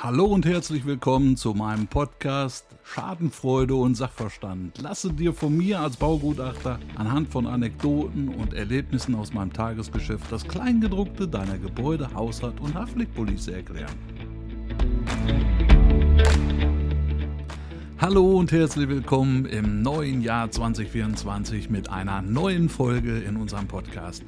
Hallo und herzlich willkommen zu meinem Podcast Schadenfreude und Sachverstand. Lasse dir von mir als Baugutachter anhand von Anekdoten und Erlebnissen aus meinem Tagesgeschäft das Kleingedruckte deiner Gebäude, Haushalt und Haftpflichtpolice erklären. Hallo und herzlich willkommen im neuen Jahr 2024 mit einer neuen Folge in unserem Podcast.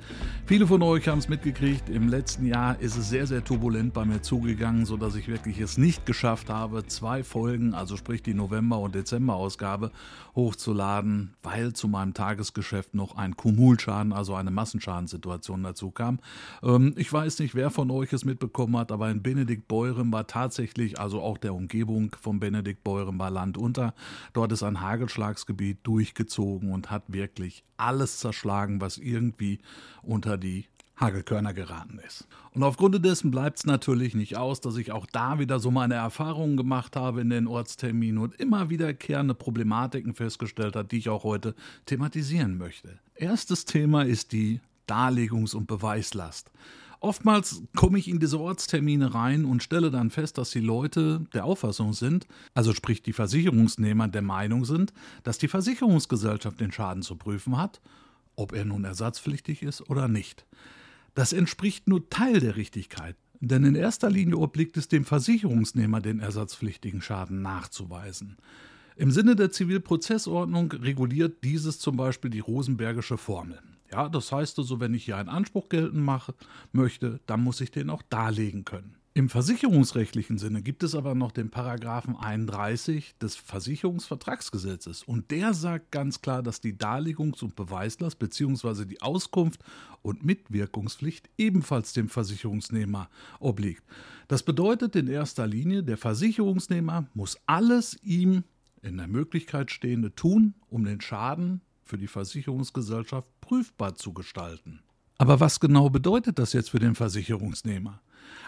Viele von euch haben es mitgekriegt, im letzten Jahr ist es sehr, sehr turbulent bei mir zugegangen, sodass ich wirklich es nicht geschafft habe, zwei Folgen, also sprich die November- und Dezember-Ausgabe, hochzuladen, weil zu meinem Tagesgeschäft noch ein Kumulschaden, also eine Massenschadensituation dazu kam. Ähm, ich weiß nicht, wer von euch es mitbekommen hat, aber in Benedikt Beuren war tatsächlich, also auch der Umgebung von Benedikt Beuren war Land unter. Dort ist ein Hagelschlagsgebiet durchgezogen und hat wirklich alles zerschlagen, was irgendwie unter die Hagelkörner geraten ist. Und aufgrund dessen bleibt es natürlich nicht aus, dass ich auch da wieder so meine Erfahrungen gemacht habe in den Ortsterminen und immer wiederkehrende Problematiken festgestellt habe, die ich auch heute thematisieren möchte. Erstes Thema ist die Darlegungs- und Beweislast. Oftmals komme ich in diese Ortstermine rein und stelle dann fest, dass die Leute der Auffassung sind, also sprich die Versicherungsnehmer der Meinung sind, dass die Versicherungsgesellschaft den Schaden zu prüfen hat, ob er nun ersatzpflichtig ist oder nicht. Das entspricht nur Teil der Richtigkeit, denn in erster Linie obliegt es dem Versicherungsnehmer, den ersatzpflichtigen Schaden nachzuweisen. Im Sinne der Zivilprozessordnung reguliert dieses zum Beispiel die Rosenbergische Formel. Ja, das heißt also, wenn ich hier einen Anspruch geltend machen möchte, dann muss ich den auch darlegen können. Im versicherungsrechtlichen Sinne gibt es aber noch den Paragraphen 31 des Versicherungsvertragsgesetzes und der sagt ganz klar, dass die Darlegungs- und Beweislast bzw. die Auskunft und Mitwirkungspflicht ebenfalls dem Versicherungsnehmer obliegt. Das bedeutet in erster Linie, der Versicherungsnehmer muss alles ihm in der Möglichkeit stehende tun, um den Schaden für die Versicherungsgesellschaft prüfbar zu gestalten. Aber was genau bedeutet das jetzt für den Versicherungsnehmer?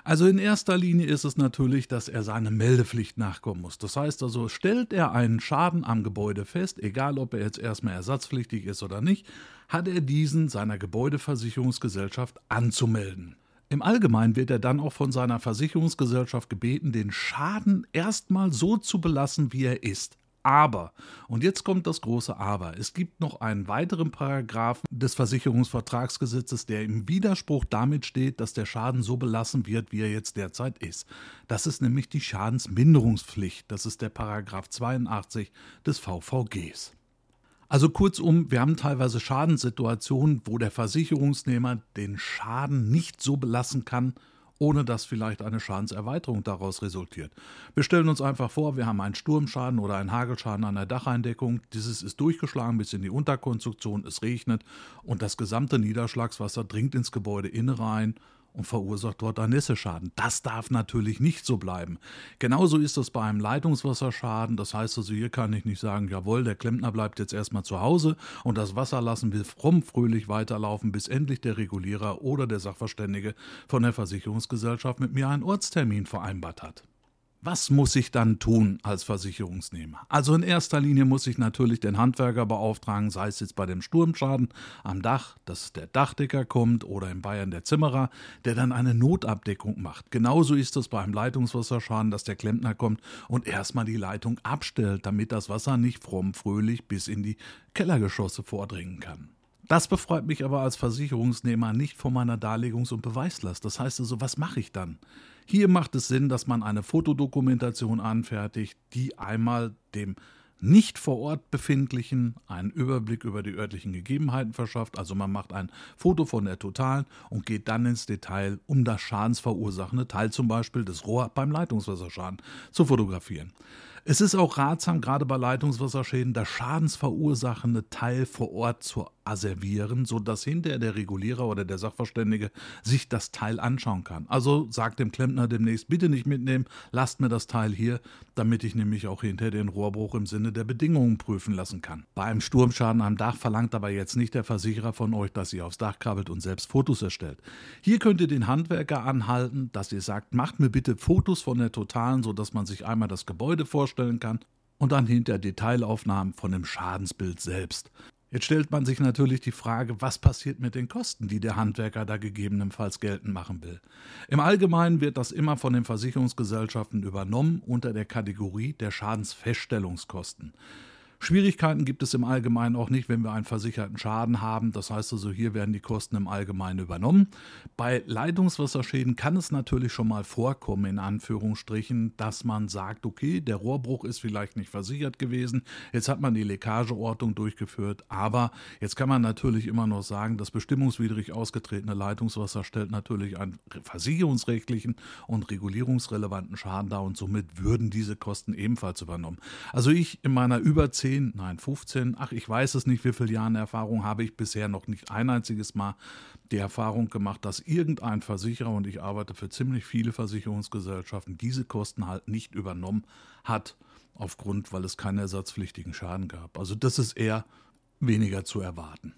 Also in erster Linie ist es natürlich, dass er seine Meldepflicht nachkommen muss. Das heißt also, stellt er einen Schaden am Gebäude fest, egal ob er jetzt erstmal ersatzpflichtig ist oder nicht, hat er diesen seiner Gebäudeversicherungsgesellschaft anzumelden. Im Allgemeinen wird er dann auch von seiner Versicherungsgesellschaft gebeten, den Schaden erstmal so zu belassen, wie er ist. Aber, und jetzt kommt das große Aber, es gibt noch einen weiteren Paragraphen des Versicherungsvertragsgesetzes, der im Widerspruch damit steht, dass der Schaden so belassen wird, wie er jetzt derzeit ist. Das ist nämlich die Schadensminderungspflicht. Das ist der Paragraph 82 des VVGs. Also kurzum, wir haben teilweise Schadenssituationen, wo der Versicherungsnehmer den Schaden nicht so belassen kann, ohne dass vielleicht eine Schadenserweiterung daraus resultiert. Wir stellen uns einfach vor, wir haben einen Sturmschaden oder einen Hagelschaden an der Dacheindeckung. Dieses ist durchgeschlagen bis in die Unterkonstruktion, es regnet und das gesamte Niederschlagswasser dringt ins Gebäude innen und verursacht dort einen Nisseschaden. Das darf natürlich nicht so bleiben. Genauso ist es bei einem Leitungswasserschaden. Das heißt also, hier kann ich nicht sagen, jawohl, der Klempner bleibt jetzt erstmal zu Hause und das Wasser lassen wir fromm fröhlich weiterlaufen, bis endlich der Regulierer oder der Sachverständige von der Versicherungsgesellschaft mit mir einen Ortstermin vereinbart hat. Was muss ich dann tun als Versicherungsnehmer? Also in erster Linie muss ich natürlich den Handwerker beauftragen, sei es jetzt bei dem Sturmschaden am Dach, dass der Dachdecker kommt oder in Bayern der Zimmerer, der dann eine Notabdeckung macht. Genauso ist es beim Leitungswasserschaden, dass der Klempner kommt und erstmal die Leitung abstellt, damit das Wasser nicht fromm fröhlich bis in die Kellergeschosse vordringen kann. Das befreit mich aber als Versicherungsnehmer nicht von meiner Darlegungs- und Beweislast. Das heißt also, was mache ich dann? Hier macht es Sinn, dass man eine Fotodokumentation anfertigt, die einmal dem nicht vor Ort befindlichen einen Überblick über die örtlichen Gegebenheiten verschafft. Also man macht ein Foto von der Totalen und geht dann ins Detail, um das schadensverursachende Teil zum Beispiel des Rohr beim Leitungswasserschaden zu fotografieren. Es ist auch ratsam, gerade bei Leitungswasserschäden, das schadensverursachende Teil vor Ort zu asservieren, sodass hinterher der Regulierer oder der Sachverständige sich das Teil anschauen kann. Also sagt dem Klempner demnächst, bitte nicht mitnehmen, lasst mir das Teil hier, damit ich nämlich auch hinterher den Rohrbruch im Sinne der Bedingungen prüfen lassen kann. Bei einem Sturmschaden am Dach verlangt aber jetzt nicht der Versicherer von euch, dass ihr aufs Dach krabbelt und selbst Fotos erstellt. Hier könnt ihr den Handwerker anhalten, dass ihr sagt, macht mir bitte Fotos von der Totalen, sodass man sich einmal das Gebäude vorstellen kann und dann hinter Detailaufnahmen von dem Schadensbild selbst. Jetzt stellt man sich natürlich die Frage, was passiert mit den Kosten, die der Handwerker da gegebenenfalls geltend machen will. Im Allgemeinen wird das immer von den Versicherungsgesellschaften übernommen unter der Kategorie der Schadensfeststellungskosten. Schwierigkeiten gibt es im Allgemeinen auch nicht, wenn wir einen versicherten Schaden haben. Das heißt also, hier werden die Kosten im Allgemeinen übernommen. Bei Leitungswasserschäden kann es natürlich schon mal vorkommen, in Anführungsstrichen, dass man sagt, okay, der Rohrbruch ist vielleicht nicht versichert gewesen. Jetzt hat man die Leckageortung durchgeführt. Aber jetzt kann man natürlich immer noch sagen, das bestimmungswidrig ausgetretene Leitungswasser stellt natürlich einen versicherungsrechtlichen und regulierungsrelevanten Schaden dar und somit würden diese Kosten ebenfalls übernommen. Also ich in meiner über 10 10, nein 15, ach ich weiß es nicht, wie viele Jahre Erfahrung habe ich bisher noch nicht ein einziges Mal die Erfahrung gemacht, dass irgendein Versicherer, und ich arbeite für ziemlich viele Versicherungsgesellschaften, diese Kosten halt nicht übernommen hat, aufgrund, weil es keinen ersatzpflichtigen Schaden gab. Also das ist eher weniger zu erwarten.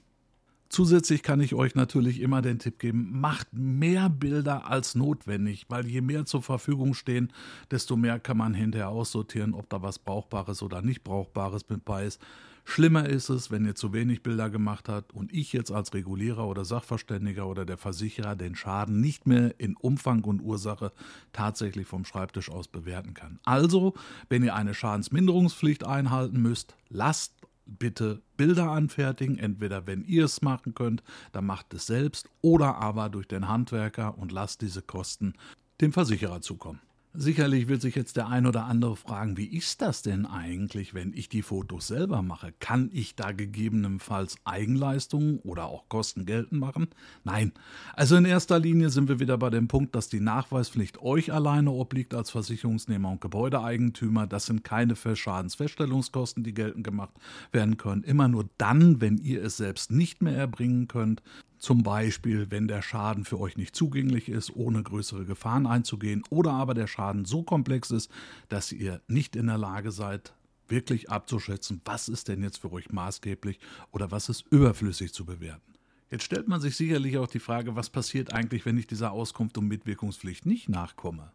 Zusätzlich kann ich euch natürlich immer den Tipp geben, macht mehr Bilder als notwendig, weil je mehr zur Verfügung stehen, desto mehr kann man hinterher aussortieren, ob da was Brauchbares oder nicht Brauchbares mit bei ist. Schlimmer ist es, wenn ihr zu wenig Bilder gemacht habt und ich jetzt als Regulierer oder Sachverständiger oder der Versicherer den Schaden nicht mehr in Umfang und Ursache tatsächlich vom Schreibtisch aus bewerten kann. Also, wenn ihr eine Schadensminderungspflicht einhalten müsst, lasst bitte Bilder anfertigen. Entweder wenn ihr es machen könnt, dann macht es selbst oder aber durch den Handwerker und lasst diese Kosten dem Versicherer zukommen. Sicherlich wird sich jetzt der ein oder andere fragen, wie ist das denn eigentlich, wenn ich die Fotos selber mache? Kann ich da gegebenenfalls Eigenleistungen oder auch Kosten geltend machen? Nein. Also in erster Linie sind wir wieder bei dem Punkt, dass die Nachweispflicht euch alleine obliegt als Versicherungsnehmer und Gebäudeeigentümer. Das sind keine Schadensfeststellungskosten, die geltend gemacht werden können. Immer nur dann, wenn ihr es selbst nicht mehr erbringen könnt, zum Beispiel, wenn der Schaden für euch nicht zugänglich ist, ohne größere Gefahren einzugehen, oder aber der Schaden so komplex ist, dass ihr nicht in der Lage seid, wirklich abzuschätzen, was ist denn jetzt für euch maßgeblich oder was ist überflüssig zu bewerten. Jetzt stellt man sich sicherlich auch die Frage, was passiert eigentlich, wenn ich dieser Auskunft und Mitwirkungspflicht nicht nachkomme?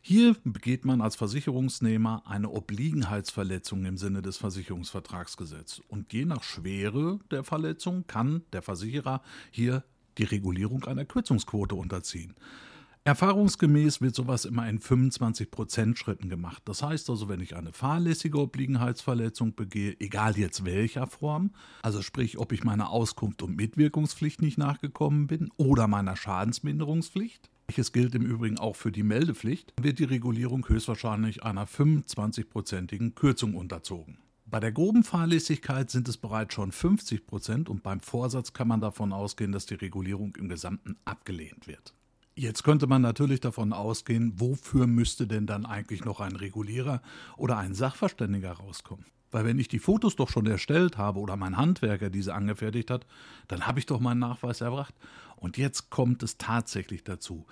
Hier begeht man als Versicherungsnehmer eine Obliegenheitsverletzung im Sinne des Versicherungsvertragsgesetzes. Und je nach Schwere der Verletzung kann der Versicherer hier die Regulierung einer Kürzungsquote unterziehen. Erfahrungsgemäß wird sowas immer in 25% Schritten gemacht. Das heißt also, wenn ich eine fahrlässige Obliegenheitsverletzung begehe, egal jetzt welcher Form, also sprich, ob ich meiner Auskunft und Mitwirkungspflicht nicht nachgekommen bin oder meiner Schadensminderungspflicht, Gleiches gilt im Übrigen auch für die Meldepflicht, wird die Regulierung höchstwahrscheinlich einer 25-prozentigen Kürzung unterzogen. Bei der groben Fahrlässigkeit sind es bereits schon 50 Prozent und beim Vorsatz kann man davon ausgehen, dass die Regulierung im Gesamten abgelehnt wird. Jetzt könnte man natürlich davon ausgehen, wofür müsste denn dann eigentlich noch ein Regulierer oder ein Sachverständiger rauskommen? Weil wenn ich die Fotos doch schon erstellt habe oder mein Handwerker diese angefertigt hat, dann habe ich doch meinen Nachweis erbracht. Und jetzt kommt es tatsächlich dazu.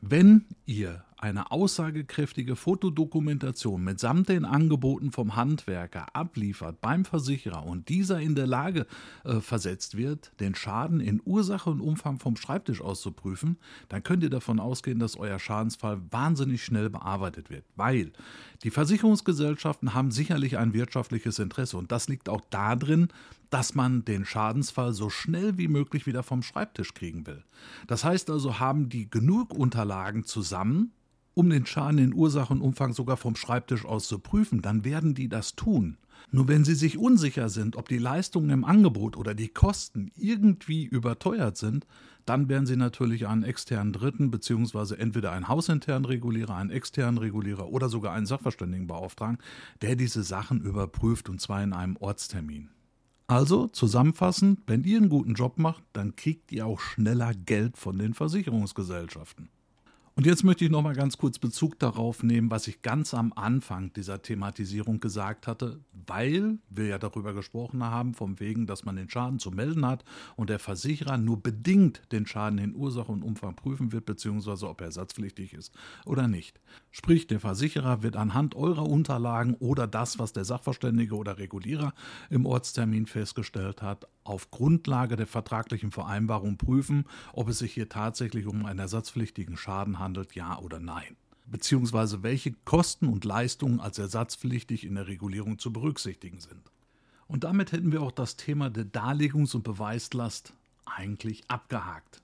Wenn ihr eine aussagekräftige Fotodokumentation mitsamt den Angeboten vom Handwerker abliefert beim Versicherer und dieser in der Lage äh, versetzt wird, den Schaden in Ursache und Umfang vom Schreibtisch auszuprüfen, dann könnt ihr davon ausgehen, dass euer Schadensfall wahnsinnig schnell bearbeitet wird, weil die Versicherungsgesellschaften haben sicherlich ein wirtschaftliches Interesse und das liegt auch darin, dass man den Schadensfall so schnell wie möglich wieder vom Schreibtisch kriegen will. Das heißt also, haben die genug Unterlagen zusammen, um den Schaden in Ursache und Umfang sogar vom Schreibtisch aus zu prüfen, dann werden die das tun. Nur wenn sie sich unsicher sind, ob die Leistungen im Angebot oder die Kosten irgendwie überteuert sind, dann werden sie natürlich einen externen Dritten bzw. entweder einen hausinternen Regulierer, einen externen Regulierer oder sogar einen Sachverständigen beauftragen, der diese Sachen überprüft und zwar in einem Ortstermin. Also zusammenfassend, wenn ihr einen guten Job macht, dann kriegt ihr auch schneller Geld von den Versicherungsgesellschaften. Und jetzt möchte ich noch mal ganz kurz Bezug darauf nehmen, was ich ganz am Anfang dieser Thematisierung gesagt hatte, weil wir ja darüber gesprochen haben, vom wegen, dass man den Schaden zu melden hat und der Versicherer nur bedingt den Schaden in Ursache und Umfang prüfen wird, beziehungsweise ob er ersatzpflichtig ist oder nicht. Sprich, der Versicherer wird anhand eurer Unterlagen oder das, was der Sachverständige oder Regulierer im Ortstermin festgestellt hat, auf Grundlage der vertraglichen Vereinbarung prüfen, ob es sich hier tatsächlich um einen ersatzpflichtigen Schaden handelt, ja oder nein. Beziehungsweise welche Kosten und Leistungen als ersatzpflichtig in der Regulierung zu berücksichtigen sind. Und damit hätten wir auch das Thema der Darlegungs- und Beweislast eigentlich abgehakt.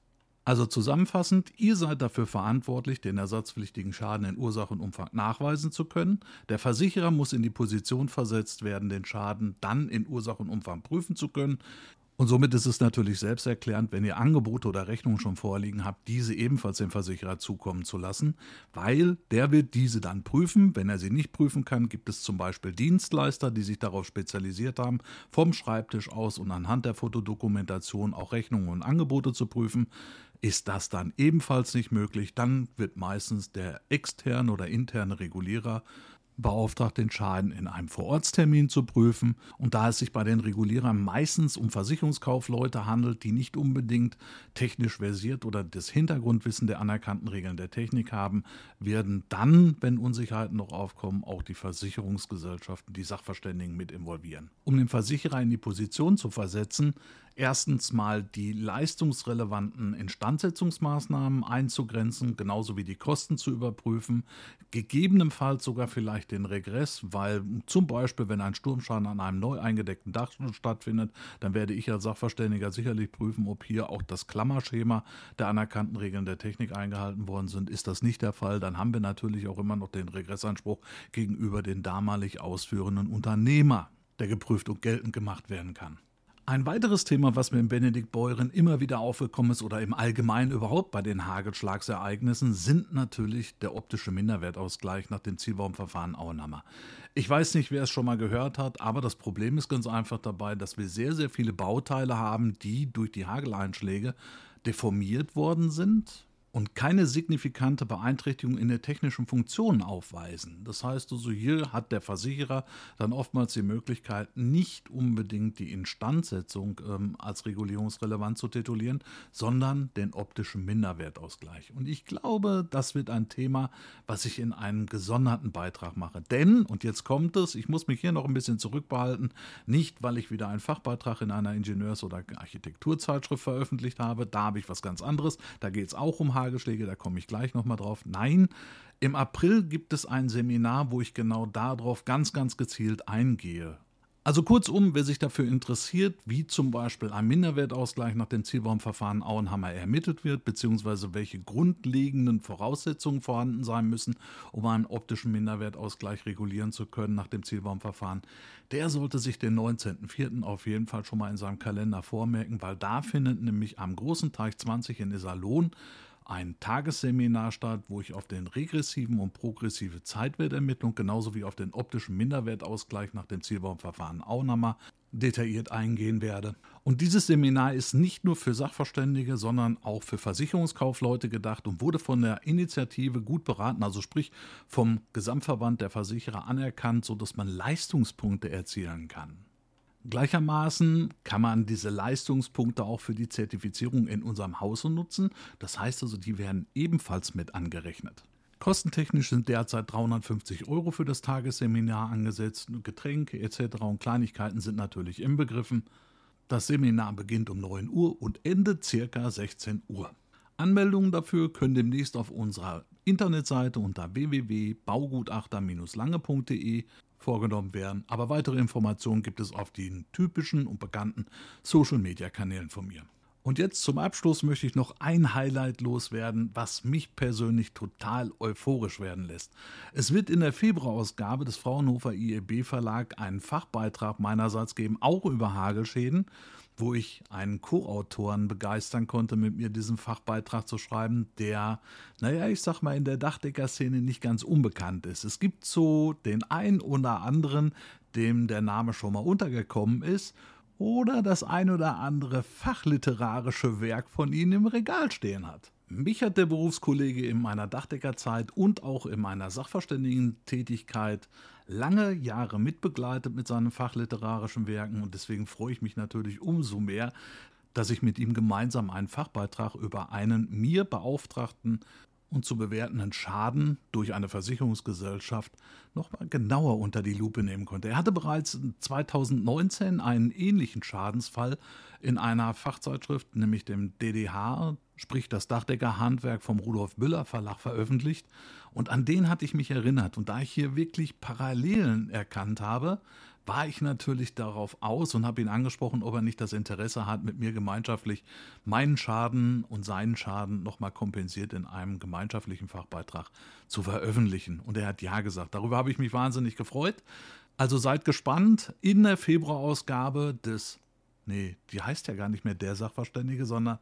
Also zusammenfassend, ihr seid dafür verantwortlich, den ersatzpflichtigen Schaden in Ursache und Umfang nachweisen zu können. Der Versicherer muss in die Position versetzt werden, den Schaden dann in Ursache und Umfang prüfen zu können. Und somit ist es natürlich selbsterklärend, wenn ihr Angebote oder Rechnungen schon vorliegen habt, diese ebenfalls dem Versicherer zukommen zu lassen, weil der wird diese dann prüfen. Wenn er sie nicht prüfen kann, gibt es zum Beispiel Dienstleister, die sich darauf spezialisiert haben, vom Schreibtisch aus und anhand der Fotodokumentation auch Rechnungen und Angebote zu prüfen. Ist das dann ebenfalls nicht möglich, dann wird meistens der externe oder interne Regulierer beauftragt, den Schaden in einem Vorortstermin zu prüfen. Und da es sich bei den Regulierern meistens um Versicherungskaufleute handelt, die nicht unbedingt technisch versiert oder das Hintergrundwissen der anerkannten Regeln der Technik haben, werden dann, wenn Unsicherheiten noch aufkommen, auch die Versicherungsgesellschaften, die Sachverständigen mit involvieren. Um den Versicherer in die Position zu versetzen, erstens mal die leistungsrelevanten Instandsetzungsmaßnahmen einzugrenzen, genauso wie die Kosten zu überprüfen, gegebenenfalls sogar vielleicht den Regress, weil zum Beispiel, wenn ein Sturmschaden an einem neu eingedeckten Dach stattfindet, dann werde ich als Sachverständiger sicherlich prüfen, ob hier auch das Klammerschema der anerkannten Regeln der Technik eingehalten worden sind. Ist das nicht der Fall, dann haben wir natürlich auch immer noch den Regressanspruch gegenüber den damalig ausführenden Unternehmer, der geprüft und geltend gemacht werden kann. Ein weiteres Thema, was mir in Benedikt Beuren immer wieder aufgekommen ist oder im Allgemeinen überhaupt bei den Hagelschlagsereignissen, sind natürlich der optische Minderwertausgleich nach dem Zielbaumverfahren Auenhammer. Ich weiß nicht, wer es schon mal gehört hat, aber das Problem ist ganz einfach dabei, dass wir sehr, sehr viele Bauteile haben, die durch die Hageleinschläge deformiert worden sind und keine signifikante Beeinträchtigung in der technischen Funktion aufweisen. Das heißt also, hier hat der Versicherer dann oftmals die Möglichkeit, nicht unbedingt die Instandsetzung ähm, als regulierungsrelevant zu titulieren, sondern den optischen Minderwertausgleich. Und ich glaube, das wird ein Thema, was ich in einem gesonderten Beitrag mache. Denn, und jetzt kommt es, ich muss mich hier noch ein bisschen zurückbehalten, nicht weil ich wieder einen Fachbeitrag in einer Ingenieurs- oder Architekturzeitschrift veröffentlicht habe, da habe ich was ganz anderes, da geht es auch um Hagelschläge, da komme ich gleich nochmal drauf. Nein, im April gibt es ein Seminar, wo ich genau darauf ganz, ganz gezielt eingehe. Also kurzum, wer sich dafür interessiert, wie zum Beispiel ein Minderwertausgleich nach dem Zielbaumverfahren Auenhammer ermittelt wird, beziehungsweise welche grundlegenden Voraussetzungen vorhanden sein müssen, um einen optischen Minderwertausgleich regulieren zu können nach dem Zielbaumverfahren, der sollte sich den 19.04. auf jeden Fall schon mal in seinem Kalender vormerken, weil da findet nämlich am großen Teich 20 in Iserlohn ein Tagesseminar statt, wo ich auf den regressiven und progressive Zeitwertermittlung genauso wie auf den optischen Minderwertausgleich nach dem Zielbaumverfahren Auenhammer detailliert eingehen werde. Und dieses Seminar ist nicht nur für Sachverständige, sondern auch für Versicherungskaufleute gedacht und wurde von der Initiative gut beraten, also sprich vom Gesamtverband der Versicherer anerkannt, sodass man Leistungspunkte erzielen kann. Gleichermaßen kann man diese Leistungspunkte auch für die Zertifizierung in unserem Hause nutzen. Das heißt also, die werden ebenfalls mit angerechnet. Kostentechnisch sind derzeit 350 Euro für das Tagesseminar angesetzt. Getränke etc. und Kleinigkeiten sind natürlich inbegriffen. Das Seminar beginnt um 9 Uhr und endet circa 16 Uhr. Anmeldungen dafür können demnächst auf unserer Internetseite unter www.baugutachter-lange.de vorgenommen werden. Aber weitere Informationen gibt es auf den typischen und bekannten Social-Media-Kanälen von mir. Und jetzt zum Abschluss möchte ich noch ein Highlight loswerden, was mich persönlich total euphorisch werden lässt. Es wird in der Februarausgabe des Fraunhofer IEB Verlag einen Fachbeitrag meinerseits geben, auch über Hagelschäden wo ich einen Co-Autoren begeistern konnte, mit mir diesen Fachbeitrag zu schreiben, der, naja, ich sag mal, in der Dachdecker-Szene nicht ganz unbekannt ist. Es gibt so den einen oder anderen, dem der Name schon mal untergekommen ist, oder das ein oder andere fachliterarische Werk von ihnen im Regal stehen hat. Mich hat der Berufskollege in meiner Dachdeckerzeit und auch in meiner Sachverständigentätigkeit lange Jahre mitbegleitet mit seinen fachliterarischen Werken und deswegen freue ich mich natürlich umso mehr, dass ich mit ihm gemeinsam einen Fachbeitrag über einen mir beauftragten und zu bewertenden Schaden durch eine Versicherungsgesellschaft nochmal genauer unter die Lupe nehmen konnte. Er hatte bereits 2019 einen ähnlichen Schadensfall in einer Fachzeitschrift, nämlich dem DDH, sprich das Dachdecker Handwerk vom Rudolf Müller Verlag veröffentlicht und an den hatte ich mich erinnert und da ich hier wirklich Parallelen erkannt habe, war ich natürlich darauf aus und habe ihn angesprochen, ob er nicht das Interesse hat, mit mir gemeinschaftlich meinen Schaden und seinen Schaden nochmal kompensiert in einem gemeinschaftlichen Fachbeitrag zu veröffentlichen. Und er hat ja gesagt. Darüber habe ich mich wahnsinnig gefreut. Also seid gespannt. In der Februarausgabe des, nee, die heißt ja gar nicht mehr der Sachverständige, sondern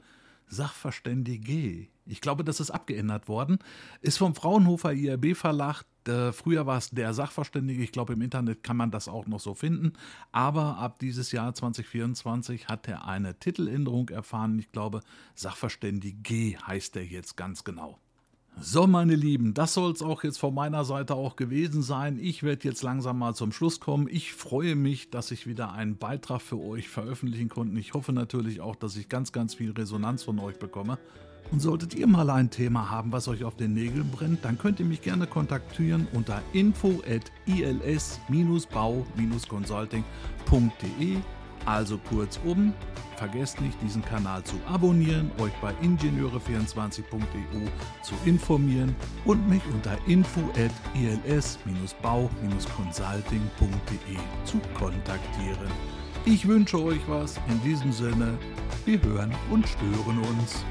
Sachverständige. Ich glaube, das ist abgeändert worden. Ist vom Fraunhofer IRB Verlag. Äh, früher war es der Sachverständige. Ich glaube, im Internet kann man das auch noch so finden. Aber ab dieses Jahr 2024 hat er eine Titeländerung erfahren. Ich glaube, Sachverständige heißt er jetzt ganz genau. So, meine Lieben, das soll es auch jetzt von meiner Seite auch gewesen sein. Ich werde jetzt langsam mal zum Schluss kommen. Ich freue mich, dass ich wieder einen Beitrag für euch veröffentlichen konnte. Ich hoffe natürlich auch, dass ich ganz, ganz viel Resonanz von euch bekomme. Und solltet ihr mal ein Thema haben, was euch auf den Nägeln brennt, dann könnt ihr mich gerne kontaktieren unter info at ils-bau-consulting.de also kurzum, vergesst nicht, diesen Kanal zu abonnieren, euch bei ingenieure24.eu zu informieren und mich unter info at ils-bau-consulting.de zu kontaktieren. Ich wünsche euch was. In diesem Sinne, wir hören und stören uns.